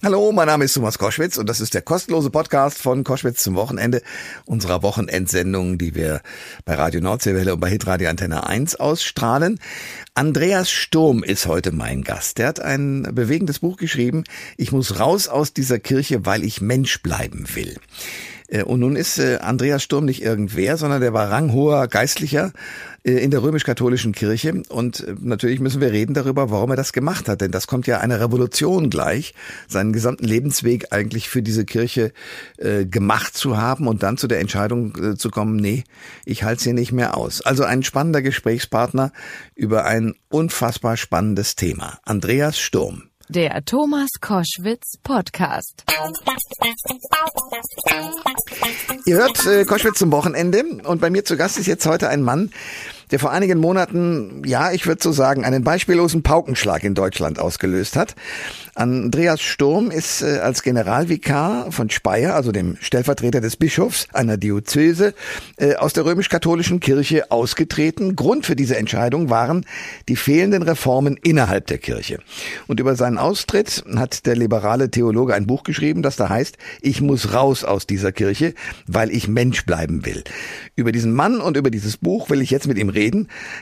Hallo, mein Name ist Thomas Koschwitz und das ist der kostenlose Podcast von Koschwitz zum Wochenende unserer Wochenendsendung, die wir bei Radio Nordseewelle und bei Hitradio Antenne 1 ausstrahlen. Andreas Sturm ist heute mein Gast. Der hat ein bewegendes Buch geschrieben. Ich muss raus aus dieser Kirche, weil ich Mensch bleiben will. Äh, und nun ist äh, Andreas Sturm nicht irgendwer, sondern der war ranghoher Geistlicher äh, in der römisch-katholischen Kirche. Und natürlich müssen wir reden darüber, warum er das gemacht hat. Denn das kommt ja einer Revolution gleich, seinen gesamten Lebensweg eigentlich für diese Kirche gemacht zu haben und dann zu der Entscheidung zu kommen, nee, ich halte es hier nicht mehr aus. Also ein spannender Gesprächspartner über ein unfassbar spannendes Thema. Andreas Sturm. Der Thomas Koschwitz Podcast. Ihr hört äh, Koschwitz zum Wochenende und bei mir zu Gast ist jetzt heute ein Mann, der vor einigen Monaten, ja, ich würde so sagen, einen beispiellosen Paukenschlag in Deutschland ausgelöst hat. Andreas Sturm ist äh, als Generalvikar von Speyer, also dem Stellvertreter des Bischofs einer Diözese, äh, aus der römisch-katholischen Kirche ausgetreten. Grund für diese Entscheidung waren die fehlenden Reformen innerhalb der Kirche. Und über seinen Austritt hat der liberale Theologe ein Buch geschrieben, das da heißt, ich muss raus aus dieser Kirche, weil ich Mensch bleiben will. Über diesen Mann und über dieses Buch will ich jetzt mit ihm reden.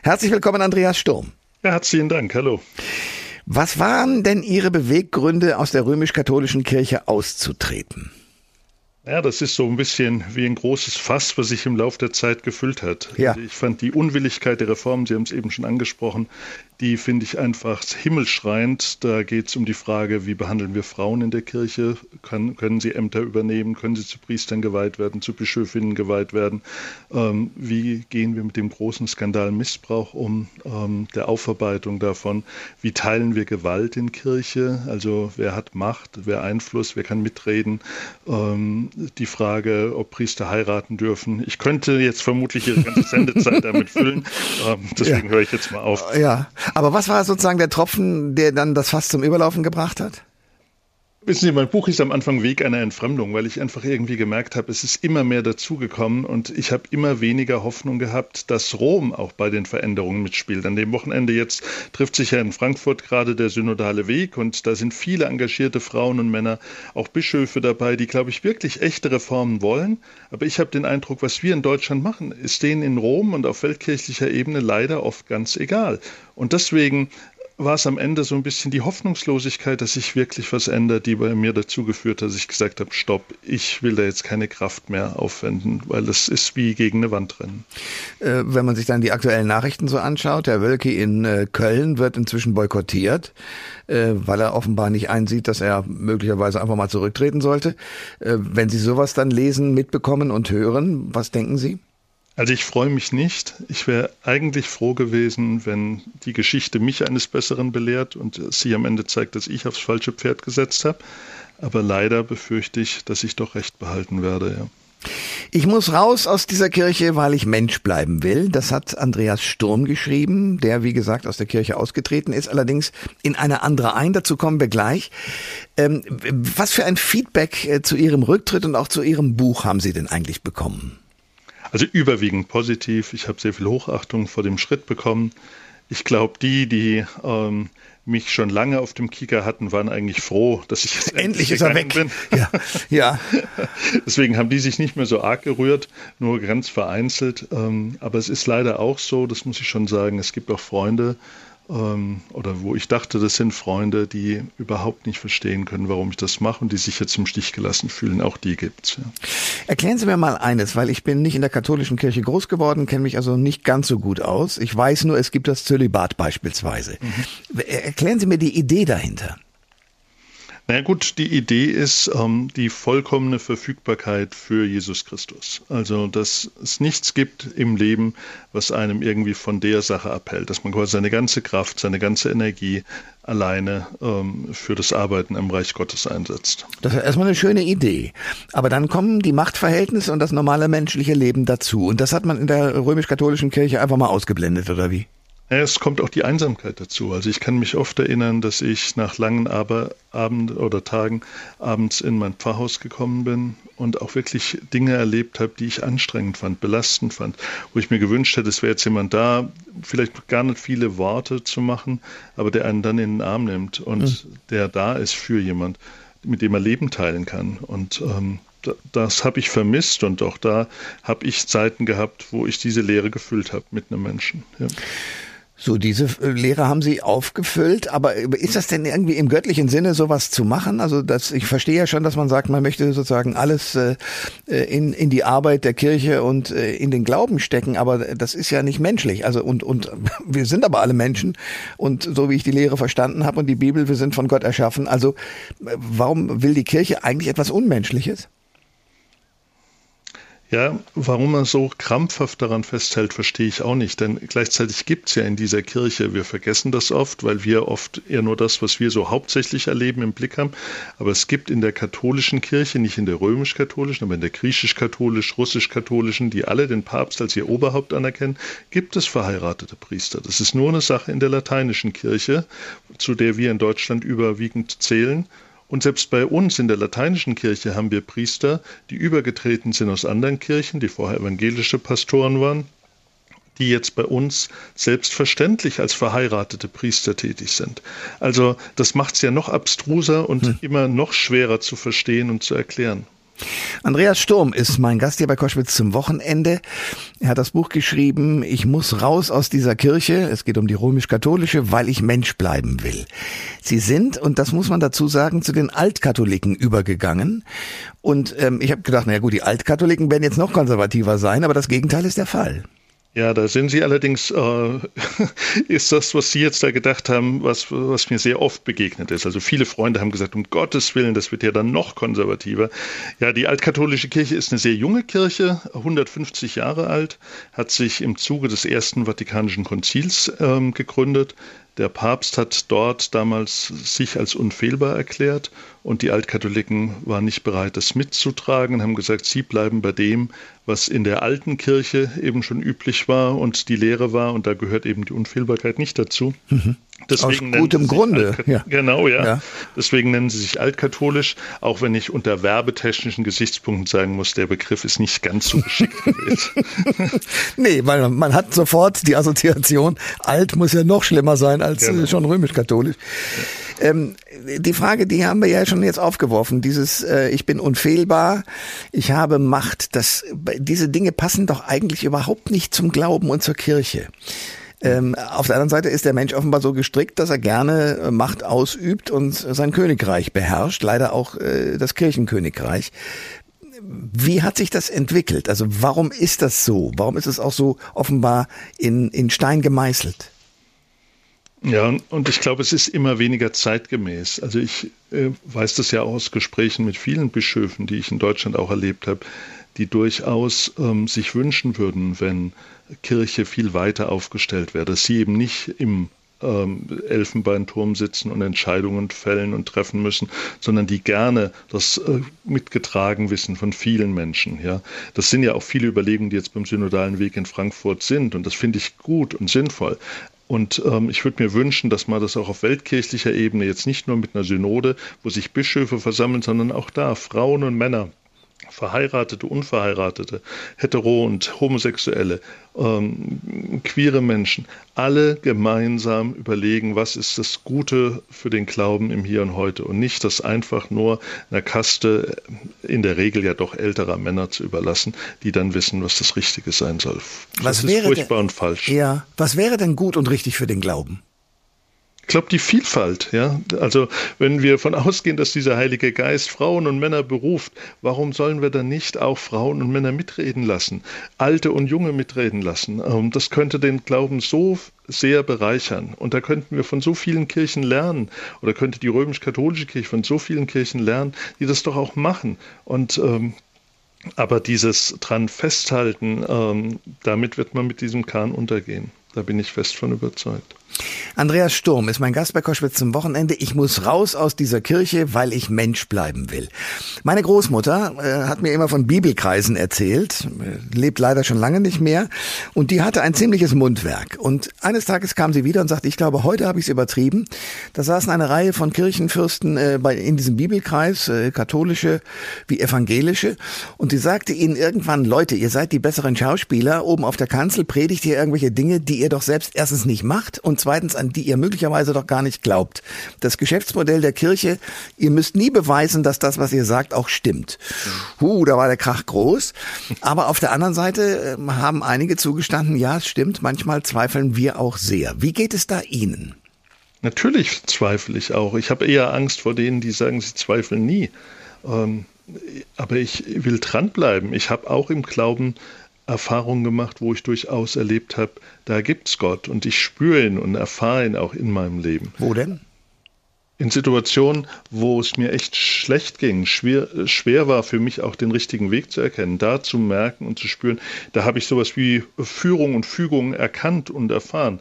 Herzlich willkommen, Andreas Sturm. Ja, herzlichen Dank. Hallo. Was waren denn Ihre Beweggründe, aus der römisch-katholischen Kirche auszutreten? Ja, das ist so ein bisschen wie ein großes Fass, was sich im Laufe der Zeit gefüllt hat. Ja. Ich fand die Unwilligkeit der Reformen, Sie haben es eben schon angesprochen, die finde ich einfach himmelschreiend. Da geht es um die Frage, wie behandeln wir Frauen in der Kirche? Kann, können sie Ämter übernehmen? Können sie zu Priestern geweiht werden, zu Bischöfinnen geweiht werden? Ähm, wie gehen wir mit dem großen Skandal Missbrauch um, ähm, der Aufarbeitung davon? Wie teilen wir Gewalt in Kirche? Also wer hat Macht, wer Einfluss, wer kann mitreden? Ähm, die Frage, ob Priester heiraten dürfen. Ich könnte jetzt vermutlich Ihre ganze Sendezeit damit füllen. Ähm, deswegen ja. höre ich jetzt mal auf. Ja. Aber was war sozusagen der Tropfen, der dann das Fass zum Überlaufen gebracht hat? Wissen Sie, mein Buch ist am Anfang Weg einer Entfremdung, weil ich einfach irgendwie gemerkt habe, es ist immer mehr dazugekommen und ich habe immer weniger Hoffnung gehabt, dass Rom auch bei den Veränderungen mitspielt. An dem Wochenende jetzt trifft sich ja in Frankfurt gerade der synodale Weg und da sind viele engagierte Frauen und Männer, auch Bischöfe dabei, die, glaube ich, wirklich echte Reformen wollen. Aber ich habe den Eindruck, was wir in Deutschland machen, ist denen in Rom und auf weltkirchlicher Ebene leider oft ganz egal. Und deswegen war es am Ende so ein bisschen die Hoffnungslosigkeit, dass sich wirklich was ändert, die bei mir dazu geführt hat, dass ich gesagt habe, stopp, ich will da jetzt keine Kraft mehr aufwenden, weil das ist wie gegen eine Wand rennen. Äh, wenn man sich dann die aktuellen Nachrichten so anschaut, der Wölki in äh, Köln wird inzwischen boykottiert, äh, weil er offenbar nicht einsieht, dass er möglicherweise einfach mal zurücktreten sollte. Wenn Sie sowas dann lesen, mitbekommen und hören, was denken Sie? Also ich freue mich nicht. Ich wäre eigentlich froh gewesen, wenn die Geschichte mich eines Besseren belehrt und sie am Ende zeigt, dass ich aufs falsche Pferd gesetzt habe. Aber leider befürchte ich, dass ich doch recht behalten werde. Ja. Ich muss raus aus dieser Kirche, weil ich Mensch bleiben will. Das hat Andreas Sturm geschrieben, der, wie gesagt, aus der Kirche ausgetreten ist, allerdings in eine andere ein. Dazu kommen wir gleich. Ähm, was für ein Feedback äh, zu Ihrem Rücktritt und auch zu Ihrem Buch haben Sie denn eigentlich bekommen? Also überwiegend positiv. Ich habe sehr viel Hochachtung vor dem Schritt bekommen. Ich glaube, die, die ähm, mich schon lange auf dem Kicker hatten, waren eigentlich froh, dass ich jetzt endlich, endlich ist er weg. Bin. Ja, ja. Deswegen haben die sich nicht mehr so arg gerührt, nur ganz vereinzelt. Ähm, aber es ist leider auch so, das muss ich schon sagen, es gibt auch Freunde, ähm, oder wo ich dachte, das sind Freunde, die überhaupt nicht verstehen können, warum ich das mache und die sich jetzt im Stich gelassen fühlen. Auch die gibt's. Ja. Erklären Sie mir mal eines, weil ich bin nicht in der katholischen Kirche groß geworden, kenne mich also nicht ganz so gut aus. Ich weiß nur, es gibt das Zölibat beispielsweise. Mhm. Erklären Sie mir die Idee dahinter. Na naja, gut, die Idee ist ähm, die vollkommene Verfügbarkeit für Jesus Christus. Also, dass es nichts gibt im Leben, was einem irgendwie von der Sache abhält, dass man quasi seine ganze Kraft, seine ganze Energie alleine ähm, für das Arbeiten im Reich Gottes einsetzt. Das ist erstmal eine schöne Idee. Aber dann kommen die Machtverhältnisse und das normale menschliche Leben dazu. Und das hat man in der römisch-katholischen Kirche einfach mal ausgeblendet, oder wie? Es kommt auch die Einsamkeit dazu. Also ich kann mich oft erinnern, dass ich nach langen Abend oder Tagen abends in mein Pfarrhaus gekommen bin und auch wirklich Dinge erlebt habe, die ich anstrengend fand, belastend fand, wo ich mir gewünscht hätte, es wäre jetzt jemand da, vielleicht gar nicht viele Worte zu machen, aber der einen dann in den Arm nimmt und mhm. der da ist für jemand mit dem er Leben teilen kann. Und ähm, das habe ich vermisst und auch da habe ich Zeiten gehabt, wo ich diese Lehre gefüllt habe mit einem Menschen. Ja. So, diese äh, Lehre haben Sie aufgefüllt, aber ist das denn irgendwie im göttlichen Sinne sowas zu machen? Also das, ich verstehe ja schon, dass man sagt, man möchte sozusagen alles äh, äh, in, in die Arbeit der Kirche und äh, in den Glauben stecken, aber das ist ja nicht menschlich. Also und, und wir sind aber alle Menschen und so wie ich die Lehre verstanden habe und die Bibel, wir sind von Gott erschaffen. Also warum will die Kirche eigentlich etwas Unmenschliches? Ja, warum man so krampfhaft daran festhält, verstehe ich auch nicht. Denn gleichzeitig gibt es ja in dieser Kirche, wir vergessen das oft, weil wir oft eher nur das, was wir so hauptsächlich erleben, im Blick haben. Aber es gibt in der katholischen Kirche, nicht in der römisch-katholischen, aber in der griechisch-katholisch, russisch-katholischen, die alle den Papst als ihr Oberhaupt anerkennen, gibt es verheiratete Priester. Das ist nur eine Sache in der lateinischen Kirche, zu der wir in Deutschland überwiegend zählen. Und selbst bei uns in der lateinischen Kirche haben wir Priester, die übergetreten sind aus anderen Kirchen, die vorher evangelische Pastoren waren, die jetzt bei uns selbstverständlich als verheiratete Priester tätig sind. Also das macht es ja noch abstruser und hm. immer noch schwerer zu verstehen und zu erklären. Andreas Sturm ist mein Gast hier bei Koschwitz zum Wochenende. Er hat das Buch geschrieben, Ich muss raus aus dieser Kirche. Es geht um die römisch-katholische, weil ich Mensch bleiben will. Sie sind, und das muss man dazu sagen, zu den Altkatholiken übergegangen. Und ähm, ich habe gedacht, naja gut, die Altkatholiken werden jetzt noch konservativer sein, aber das Gegenteil ist der Fall. Ja, da sind Sie allerdings, äh, ist das, was Sie jetzt da gedacht haben, was, was mir sehr oft begegnet ist. Also viele Freunde haben gesagt, um Gottes Willen, das wird ja dann noch konservativer. Ja, die altkatholische Kirche ist eine sehr junge Kirche, 150 Jahre alt, hat sich im Zuge des Ersten Vatikanischen Konzils ähm, gegründet. Der Papst hat dort damals sich als unfehlbar erklärt und die Altkatholiken waren nicht bereit, das mitzutragen, haben gesagt, sie bleiben bei dem, was in der alten Kirche eben schon üblich war und die Lehre war und da gehört eben die Unfehlbarkeit nicht dazu. Mhm. Deswegen Aus gutem Grunde. Ja. Genau, ja. ja. Deswegen nennen sie sich altkatholisch, auch wenn ich unter werbetechnischen Gesichtspunkten sagen muss, der Begriff ist nicht ganz so geschickt gewählt. nee, weil man hat sofort die Assoziation, alt muss ja noch schlimmer sein als äh, genau. schon römisch-katholisch. Ähm, die Frage, die haben wir ja schon jetzt aufgeworfen, dieses äh, ich bin unfehlbar, ich habe Macht, das, diese Dinge passen doch eigentlich überhaupt nicht zum Glauben und zur Kirche. Ähm, auf der anderen Seite ist der Mensch offenbar so gestrickt, dass er gerne äh, Macht ausübt und sein Königreich beherrscht, leider auch äh, das Kirchenkönigreich. Wie hat sich das entwickelt? Also warum ist das so? Warum ist es auch so offenbar in, in Stein gemeißelt? Ja, und ich glaube, es ist immer weniger zeitgemäß. Also ich äh, weiß das ja aus Gesprächen mit vielen Bischöfen, die ich in Deutschland auch erlebt habe, die durchaus ähm, sich wünschen würden, wenn Kirche viel weiter aufgestellt wäre, dass sie eben nicht im ähm, Elfenbeinturm sitzen und Entscheidungen fällen und treffen müssen, sondern die gerne das äh, mitgetragen wissen von vielen Menschen. Ja, das sind ja auch viele Überlegungen, die jetzt beim synodalen Weg in Frankfurt sind, und das finde ich gut und sinnvoll. Und ähm, ich würde mir wünschen, dass man das auch auf weltkirchlicher Ebene jetzt nicht nur mit einer Synode, wo sich Bischöfe versammeln, sondern auch da Frauen und Männer Verheiratete, Unverheiratete, Hetero- und Homosexuelle, ähm, queere Menschen, alle gemeinsam überlegen, was ist das Gute für den Glauben im Hier und Heute und nicht das einfach nur einer Kaste, in der Regel ja doch älterer Männer zu überlassen, die dann wissen, was das Richtige sein soll. Was das ist furchtbar denn, und falsch. Ja, was wäre denn gut und richtig für den Glauben? Ich glaube, die Vielfalt, ja. Also, wenn wir von ausgehen, dass dieser Heilige Geist Frauen und Männer beruft, warum sollen wir dann nicht auch Frauen und Männer mitreden lassen? Alte und Junge mitreden lassen? Ähm, das könnte den Glauben so sehr bereichern. Und da könnten wir von so vielen Kirchen lernen, oder könnte die römisch-katholische Kirche von so vielen Kirchen lernen, die das doch auch machen. Und ähm, aber dieses dran festhalten, ähm, damit wird man mit diesem Kahn untergehen. Da bin ich fest von überzeugt. Andreas Sturm ist mein Gast bei Koschwitz zum Wochenende. Ich muss raus aus dieser Kirche, weil ich Mensch bleiben will. Meine Großmutter äh, hat mir immer von Bibelkreisen erzählt, äh, lebt leider schon lange nicht mehr, und die hatte ein ziemliches Mundwerk. Und eines Tages kam sie wieder und sagte, ich glaube, heute habe ich es übertrieben. Da saßen eine Reihe von Kirchenfürsten äh, bei, in diesem Bibelkreis, äh, katholische wie evangelische, und sie sagte ihnen irgendwann, Leute, ihr seid die besseren Schauspieler, oben auf der Kanzel predigt ihr irgendwelche Dinge, die ihr doch selbst erstens nicht macht und zweitens, an die ihr möglicherweise doch gar nicht glaubt. Das Geschäftsmodell der Kirche, ihr müsst nie beweisen, dass das, was ihr sagt, auch stimmt. Huh, da war der Krach groß. Aber auf der anderen Seite ähm, haben einige zugestanden, ja, es stimmt, manchmal zweifeln wir auch sehr. Wie geht es da Ihnen? Natürlich zweifle ich auch. Ich habe eher Angst vor denen, die sagen, sie zweifeln nie. Ähm, aber ich will dranbleiben. Ich habe auch im Glauben Erfahrungen gemacht, wo ich durchaus erlebt habe, da gibt's Gott und ich spüre ihn und erfahre ihn auch in meinem Leben. Wo denn? In Situationen, wo es mir echt schlecht ging, schwer, schwer war für mich auch den richtigen Weg zu erkennen, da zu merken und zu spüren, da habe ich sowas wie Führung und Fügung erkannt und erfahren.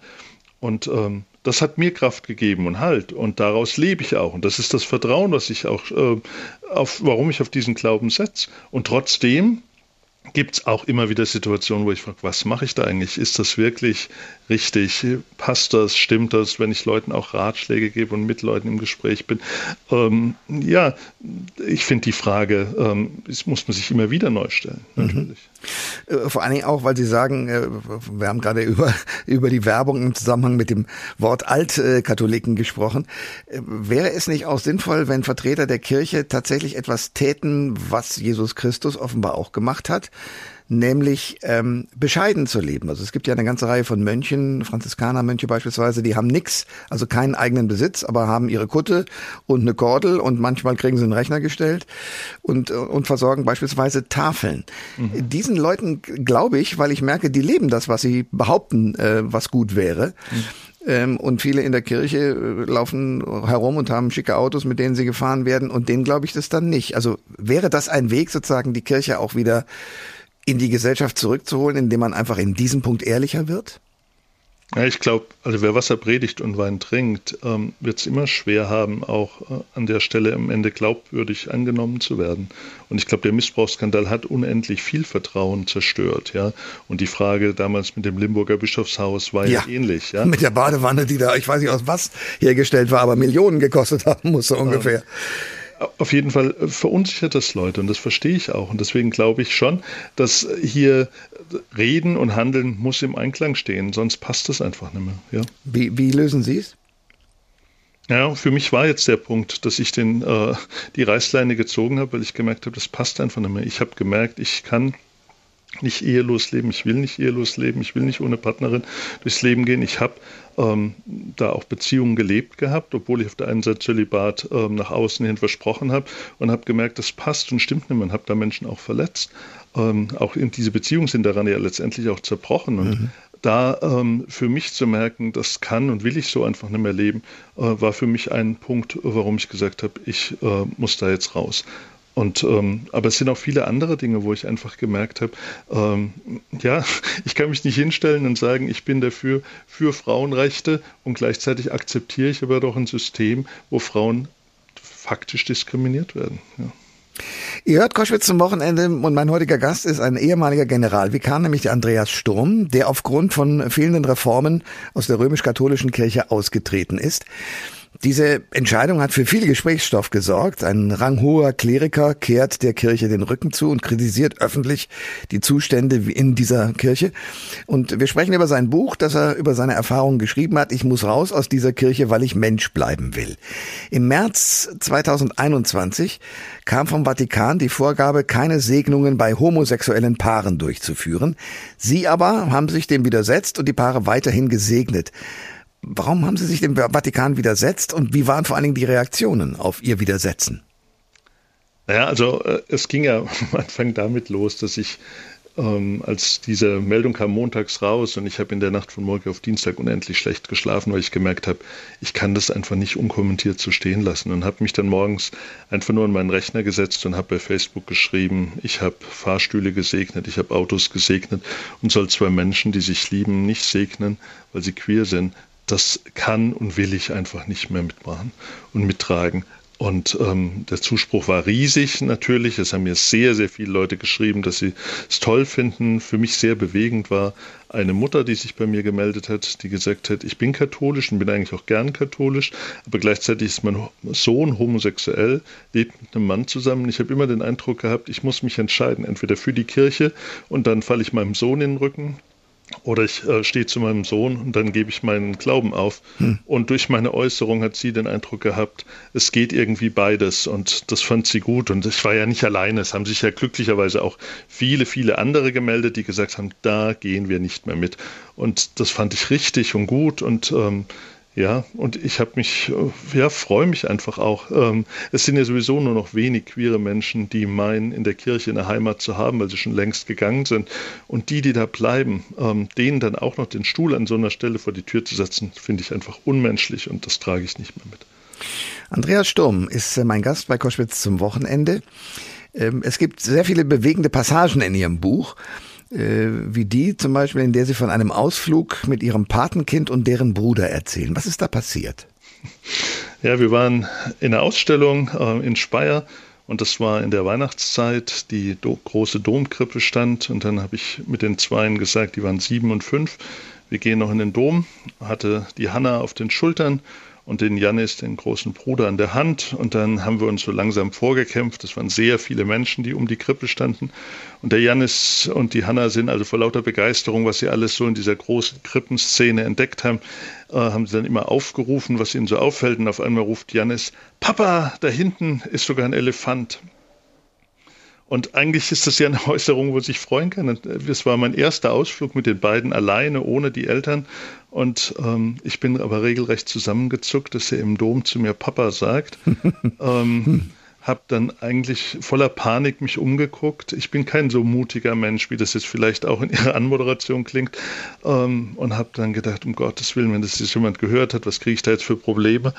Und ähm, das hat mir Kraft gegeben und Halt und daraus lebe ich auch. Und das ist das Vertrauen, was ich auch, äh, auf, warum ich auf diesen Glauben setze. Und trotzdem gibt es auch immer wieder Situationen, wo ich frage, was mache ich da eigentlich? Ist das wirklich richtig? Passt das? Stimmt das? Wenn ich Leuten auch Ratschläge gebe und mit Leuten im Gespräch bin. Ähm, ja, ich finde die Frage, ähm, das muss man sich immer wieder neu stellen, mhm. natürlich. Mhm. Vor allen Dingen auch, weil Sie sagen, äh, wir haben gerade über, über die Werbung im Zusammenhang mit dem Wort Altkatholiken gesprochen. Äh, wäre es nicht auch sinnvoll, wenn Vertreter der Kirche tatsächlich etwas täten, was Jesus Christus offenbar auch gemacht hat? Nämlich ähm, bescheiden zu leben. Also es gibt ja eine ganze Reihe von Mönchen, Franziskanermönche beispielsweise, die haben nix, also keinen eigenen Besitz, aber haben ihre Kutte und eine Kordel und manchmal kriegen sie einen Rechner gestellt und, und versorgen beispielsweise Tafeln. Mhm. Diesen Leuten glaube ich, weil ich merke, die leben das, was sie behaupten, äh, was gut wäre. Mhm. Ähm, und viele in der Kirche äh, laufen herum und haben schicke Autos, mit denen sie gefahren werden. Und denen glaube ich das dann nicht. Also wäre das ein Weg, sozusagen die Kirche auch wieder in die Gesellschaft zurückzuholen, indem man einfach in diesem Punkt ehrlicher wird? Ja, ich glaube, also wer Wasser predigt und Wein trinkt, ähm, wird es immer schwer haben, auch äh, an der Stelle am Ende glaubwürdig angenommen zu werden. Und ich glaube, der Missbrauchsskandal hat unendlich viel Vertrauen zerstört. Ja? Und die Frage damals mit dem Limburger Bischofshaus war ja, ja ähnlich. Ja? Mit der Badewanne, die da, ich weiß nicht aus was hergestellt war, aber Millionen gekostet haben muss so ungefähr. Ähm, auf jeden Fall verunsichert das Leute und das verstehe ich auch. Und deswegen glaube ich schon, dass hier Reden und Handeln muss im Einklang stehen, sonst passt das einfach nicht mehr. Ja. Wie, wie lösen Sie es? Ja, für mich war jetzt der Punkt, dass ich den, äh, die Reißleine gezogen habe, weil ich gemerkt habe, das passt einfach nicht mehr. Ich habe gemerkt, ich kann nicht ehelos leben, ich will nicht ehelos leben, ich will nicht ohne Partnerin durchs Leben gehen. Ich habe ähm, da auch Beziehungen gelebt gehabt, obwohl ich auf der einen Seite Zölibat ähm, nach außen hin versprochen habe und habe gemerkt, das passt und stimmt nicht mehr und habe da Menschen auch verletzt. Ähm, auch in diese Beziehungen sind daran ja letztendlich auch zerbrochen und mhm. Da ähm, für mich zu merken, das kann und will ich so einfach nicht mehr leben, äh, war für mich ein Punkt, warum ich gesagt habe, ich äh, muss da jetzt raus. Und ähm, aber es sind auch viele andere Dinge, wo ich einfach gemerkt habe, ähm, ja, ich kann mich nicht hinstellen und sagen, ich bin dafür für Frauenrechte und gleichzeitig akzeptiere ich aber doch ein System, wo Frauen faktisch diskriminiert werden. Ja. Ihr hört Koschwitz zum Wochenende und mein heutiger Gast ist ein ehemaliger Generalvikar, nämlich der Andreas Sturm, der aufgrund von fehlenden Reformen aus der römisch-katholischen Kirche ausgetreten ist. Diese Entscheidung hat für viel Gesprächsstoff gesorgt. Ein ranghoher Kleriker kehrt der Kirche den Rücken zu und kritisiert öffentlich die Zustände in dieser Kirche. Und wir sprechen über sein Buch, das er über seine Erfahrungen geschrieben hat. Ich muss raus aus dieser Kirche, weil ich Mensch bleiben will. Im März 2021 kam vom Vatikan die Vorgabe, keine Segnungen bei homosexuellen Paaren durchzuführen. Sie aber haben sich dem widersetzt und die Paare weiterhin gesegnet. Warum haben Sie sich dem Vatikan widersetzt und wie waren vor allen Dingen die Reaktionen auf Ihr Widersetzen? Naja, also äh, es ging ja am Anfang damit los, dass ich, ähm, als diese Meldung kam montags raus und ich habe in der Nacht von Morgen auf Dienstag unendlich schlecht geschlafen, weil ich gemerkt habe, ich kann das einfach nicht unkommentiert so stehen lassen und habe mich dann morgens einfach nur an meinen Rechner gesetzt und habe bei Facebook geschrieben, ich habe Fahrstühle gesegnet, ich habe Autos gesegnet und soll zwei Menschen, die sich lieben, nicht segnen, weil sie queer sind, das kann und will ich einfach nicht mehr mitmachen und mittragen. Und ähm, der Zuspruch war riesig natürlich. Es haben mir sehr, sehr viele Leute geschrieben, dass sie es toll finden. Für mich sehr bewegend war eine Mutter, die sich bei mir gemeldet hat, die gesagt hat, ich bin katholisch und bin eigentlich auch gern katholisch, aber gleichzeitig ist mein Sohn homosexuell, lebt mit einem Mann zusammen. Ich habe immer den Eindruck gehabt, ich muss mich entscheiden, entweder für die Kirche und dann falle ich meinem Sohn in den Rücken Oder ich äh, stehe zu meinem Sohn und dann gebe ich meinen Glauben auf. Hm. Und durch meine Äußerung hat sie den Eindruck gehabt, es geht irgendwie beides. Und das fand sie gut. Und ich war ja nicht alleine. Es haben sich ja glücklicherweise auch viele, viele andere gemeldet, die gesagt haben, da gehen wir nicht mehr mit. Und das fand ich richtig und gut. Und ähm, ja, und ich habe mich, äh, ja, freue mich einfach auch. Ähm, es sind ja sowieso nur noch wenig queere Menschen, die meinen, in der Kirche eine Heimat zu haben, weil sie schon längst gegangen sind. Und die, die da bleiben, ähm, denen dann auch noch den Stuhl an so einer Stelle vor die Tür zu setzen, finde ich einfach unmenschlich und das trage ich nicht mehr mit. Andreas Sturm ist äh, mein Gast bei Koschwitz zum Wochenende. Ähm, es gibt sehr viele bewegende Passagen in Ihrem Buch. Äh, wie die zum Beispiel, in der Sie von einem Ausflug mit Ihrem Patenkind und deren Bruder erzählen. Was ist da passiert? Ja, wir waren in einer Ausstellung äh, in Speyer und das war in der Weihnachtszeit. Die do große Domkrippe stand und dann habe ich mit den Zweien gesagt, die waren sieben und fünf. Wir gehen noch in den Dom, hatte die Hanna auf den Schultern und den Janis, den großen Bruder, an der Hand. Und dann haben wir uns so langsam vorgekämpft. Es waren sehr viele Menschen, die um die Krippe standen. Und der Janis und die Hanna sind also vor lauter Begeisterung, was sie alles so in dieser großen Krippenszene entdeckt haben, äh, haben sie dann immer aufgerufen, was ihnen so auffällt. Und auf einmal ruft Janis, Papa, da hinten ist sogar ein Elefant. Und eigentlich ist das ja eine Äußerung, wo sich freuen kann. Das war mein erster Ausflug mit den beiden alleine, ohne die Eltern. Und ähm, ich bin aber regelrecht zusammengezuckt, dass er im Dom zu mir Papa sagt. ähm, habe dann eigentlich voller Panik mich umgeguckt. Ich bin kein so mutiger Mensch, wie das jetzt vielleicht auch in Ihrer Anmoderation klingt. Ähm, und habe dann gedacht, um Gottes Willen, wenn das jetzt jemand gehört hat, was kriege ich da jetzt für Probleme?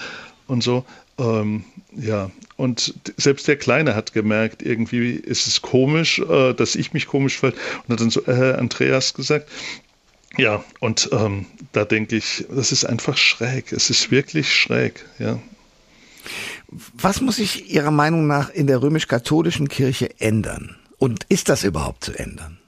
Und so. Ähm, ja, und selbst der Kleine hat gemerkt, irgendwie ist es komisch, äh, dass ich mich komisch fand und hat dann so, äh, Andreas gesagt, ja, und ähm, da denke ich, das ist einfach schräg. Es ist wirklich schräg, ja. Was muss sich Ihrer Meinung nach in der römisch-katholischen Kirche ändern? Und ist das überhaupt zu ändern?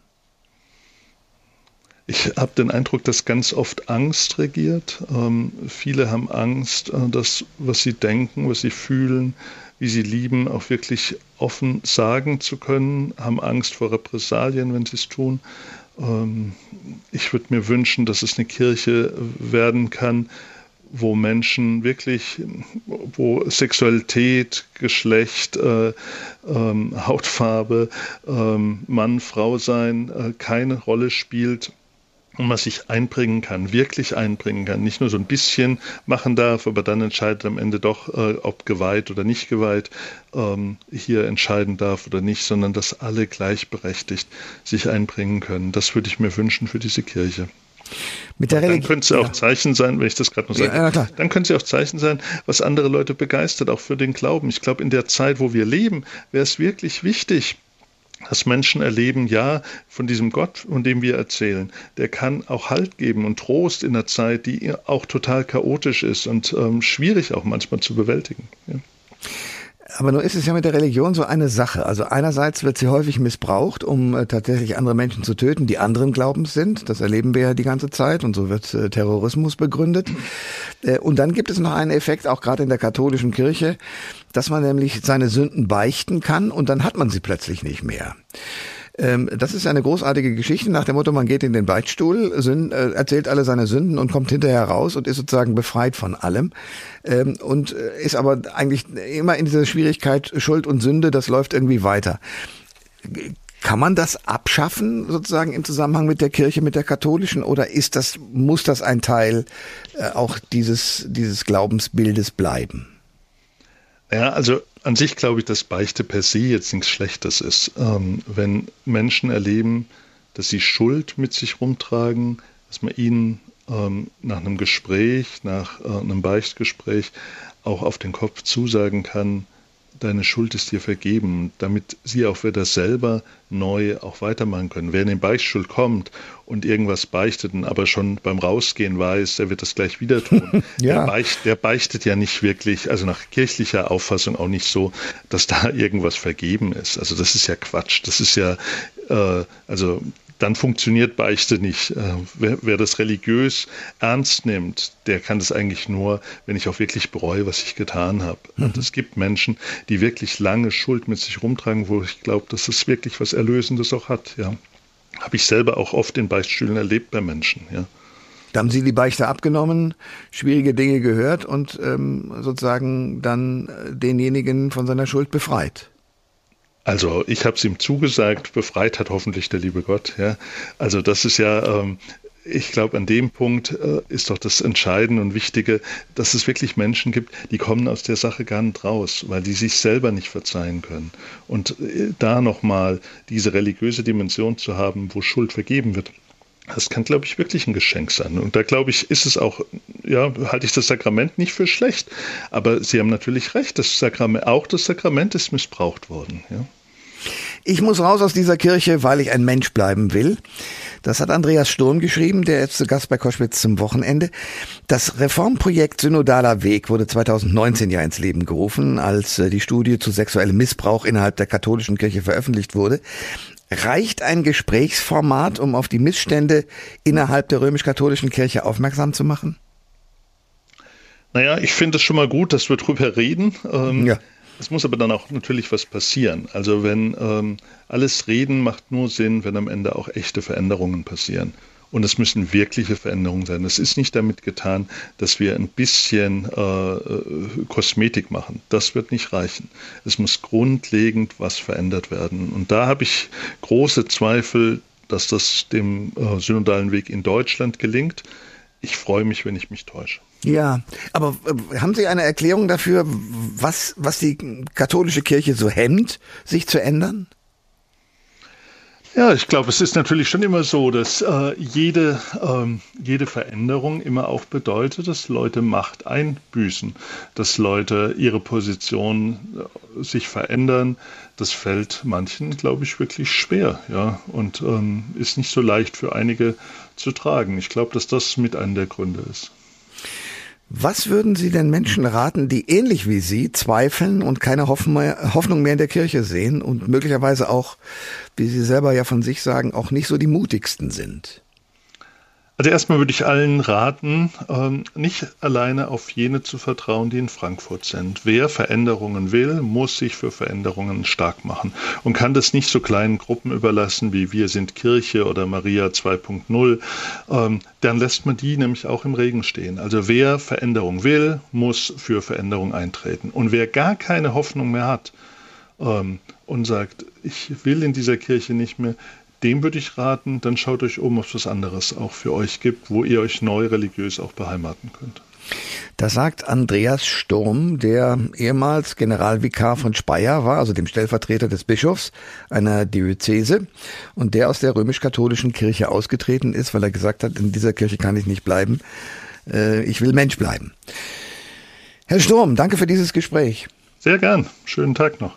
Ich habe den Eindruck, dass ganz oft Angst regiert. Ähm, viele haben Angst, äh, das, was sie denken, was sie fühlen, wie sie lieben, auch wirklich offen sagen zu können, haben Angst vor Repressalien, wenn sie es tun. Ähm, ich würde mir wünschen, dass es eine Kirche werden kann, wo Menschen wirklich, wo Sexualität, Geschlecht, äh, ähm, Hautfarbe, ähm, Mann, Frau sein äh, keine Rolle spielt, und man sich einbringen kann, wirklich einbringen kann, nicht nur so ein bisschen machen darf, aber dann entscheidet am Ende doch, äh, ob geweiht oder nicht geweiht, ähm, hier entscheiden darf oder nicht, sondern dass alle gleichberechtigt sich einbringen können. Das würde ich mir wünschen für diese Kirche. Mit der Religion. Dann könnte es ja auch Zeichen sein, wenn ich das gerade noch sage. Ja, ja, dann könnte es ja auch Zeichen sein, was andere Leute begeistert, auch für den Glauben. Ich glaube, in der Zeit, wo wir leben, wäre es wirklich wichtig, dass Menschen erleben, ja, von diesem Gott, von dem wir erzählen, der kann auch Halt geben und Trost in einer Zeit, die auch total chaotisch ist und ähm, schwierig auch manchmal zu bewältigen. Ja. Aber nur ist es ja mit der Religion so eine Sache. Also einerseits wird sie häufig missbraucht, um äh, tatsächlich andere Menschen zu töten, die anderen Glaubens sind. Das erleben wir ja die ganze Zeit und so wird äh, Terrorismus begründet. Äh, und dann gibt es noch einen Effekt, auch gerade in der katholischen Kirche, dass man nämlich seine Sünden beichten kann und dann hat man sie plötzlich nicht mehr. Ähm, das ist eine großartige Geschichte nach dem Motto, man geht in den Beichtstuhl, äh, erzählt alle seine Sünden und kommt hinterher raus und ist sozusagen befreit von allem. Ähm, und äh, ist aber eigentlich immer in dieser Schwierigkeit Schuld und Sünde, das läuft irgendwie weiter. Kann man das abschaffen, sozusagen im Zusammenhang mit der Kirche, mit der katholischen, oder ist das, muss das ein Teil äh, auch dieses, dieses Glaubensbildes bleiben? Ja, also an sich glaube ich, dass Beichte per se jetzt nichts Schlechtes ist. Ähm, wenn Menschen erleben, dass sie Schuld mit sich rumtragen, dass man ihnen ähm, nach einem Gespräch, nach äh, einem Beichtgespräch auch auf den Kopf zusagen kann, deine Schuld ist dir vergeben, damit sie auch wieder selber neu auch weitermachen können. Wer in den Beichtstuhl kommt und irgendwas beichtet, aber schon beim Rausgehen weiß, der wird das gleich wieder tun. ja. der, beicht, der beichtet ja nicht wirklich, also nach kirchlicher Auffassung auch nicht so, dass da irgendwas vergeben ist. Also das ist ja Quatsch. Das ist ja, äh, also dann funktioniert Beichte nicht. Äh, wer, wer, das religiös ernst nimmt, der kann das eigentlich nur, wenn ich auch wirklich bereue, was ich getan habe. Mhm. Und es gibt Menschen, die wirklich lange Schuld mit sich rumtragen, wo ich glaube, dass es wirklich was Erlösendes auch hat. Ja. habe ich selber auch oft in Beichtstühlen erlebt bei Menschen. Ja. Da haben Sie die Beichte abgenommen, schwierige Dinge gehört und ähm, sozusagen dann denjenigen von seiner Schuld befreit. Also ich habe es ihm zugesagt, befreit hat hoffentlich der liebe Gott. Ja. Also das ist ja, ähm, ich glaube, an dem Punkt äh, ist doch das Entscheidende und Wichtige, dass es wirklich Menschen gibt, die kommen aus der Sache gar nicht raus, weil die sich selber nicht verzeihen können. Und äh, da nochmal diese religiöse Dimension zu haben, wo Schuld vergeben wird, das kann, glaube ich, wirklich ein Geschenk sein. Und da, glaube ich, ist es auch, ja, halte ich das Sakrament nicht für schlecht. Aber Sie haben natürlich recht, das Sakrament, auch das Sakrament ist missbraucht worden. Ja. Ich muss raus aus dieser Kirche, weil ich ein Mensch bleiben will. Das hat Andreas Sturm geschrieben, der ist zu Gast bei Koschwitz zum Wochenende. Das Reformprojekt Synodaler Weg wurde 2019 ja ins Leben gerufen, als äh, die Studie zu sexuellem Missbrauch innerhalb der katholischen Kirche veröffentlicht wurde. Reicht ein Gesprächsformat, um auf die Missstände innerhalb der römisch-katholischen Kirche aufmerksam zu machen? Naja, ich finde es schon mal gut, dass wir drüber reden. Ähm, ja. Es muss aber dann auch natürlich was passieren. Also wenn ähm, alles Reden macht nur Sinn, wenn am Ende auch echte Veränderungen passieren. Und es müssen wirkliche Veränderungen sein. Es ist nicht damit getan, dass wir ein bisschen äh, äh, Kosmetik machen. Das wird nicht reichen. Es muss grundlegend was verändert werden. Und da habe ich große Zweifel, dass das dem äh, synodalen Weg in Deutschland gelingt. Ich freue mich, wenn ich mich täusche. Ja, aber äh, haben Sie eine Erklärung dafür, was, was die katholische Kirche so hemmt, sich zu ändern? Ja, ich glaube, es ist natürlich schon immer so, dass äh, jede, ähm, jede Veränderung immer auch bedeutet, dass Leute Macht einbüßen, dass Leute ihre Position äh, sich verändern. Das fällt manchen, glaube ich, wirklich schwer, ja, und ähm, ist nicht so leicht für einige zu tragen. Ich glaube, dass das mit einer der Gründe ist. Was würden Sie den Menschen raten, die ähnlich wie Sie zweifeln und keine Hoffnung mehr in der Kirche sehen und möglicherweise auch, wie Sie selber ja von sich sagen, auch nicht so die mutigsten sind? Also erstmal würde ich allen raten, ähm, nicht alleine auf jene zu vertrauen, die in Frankfurt sind. Wer Veränderungen will, muss sich für Veränderungen stark machen und kann das nicht so kleinen Gruppen überlassen wie Wir sind Kirche oder Maria 2.0. Ähm, dann lässt man die nämlich auch im Regen stehen. Also wer Veränderung will, muss für Veränderung eintreten. Und wer gar keine Hoffnung mehr hat, ähm, und sagt, ich will in dieser Kirche nicht mehr, dem würde ich raten, dann schaut euch um, ob es was anderes auch für euch gibt, wo ihr euch neu religiös auch beheimaten könnt. Das sagt Andreas Sturm, der ehemals Generalvikar von Speyer war, also dem Stellvertreter des Bischofs einer Diözese und der aus der römisch-katholischen Kirche ausgetreten ist, weil er gesagt hat, in dieser Kirche kann ich nicht bleiben. Äh, ich will Mensch bleiben. Herr Sturm, danke für dieses Gespräch. Sehr gern. Schönen Tag noch.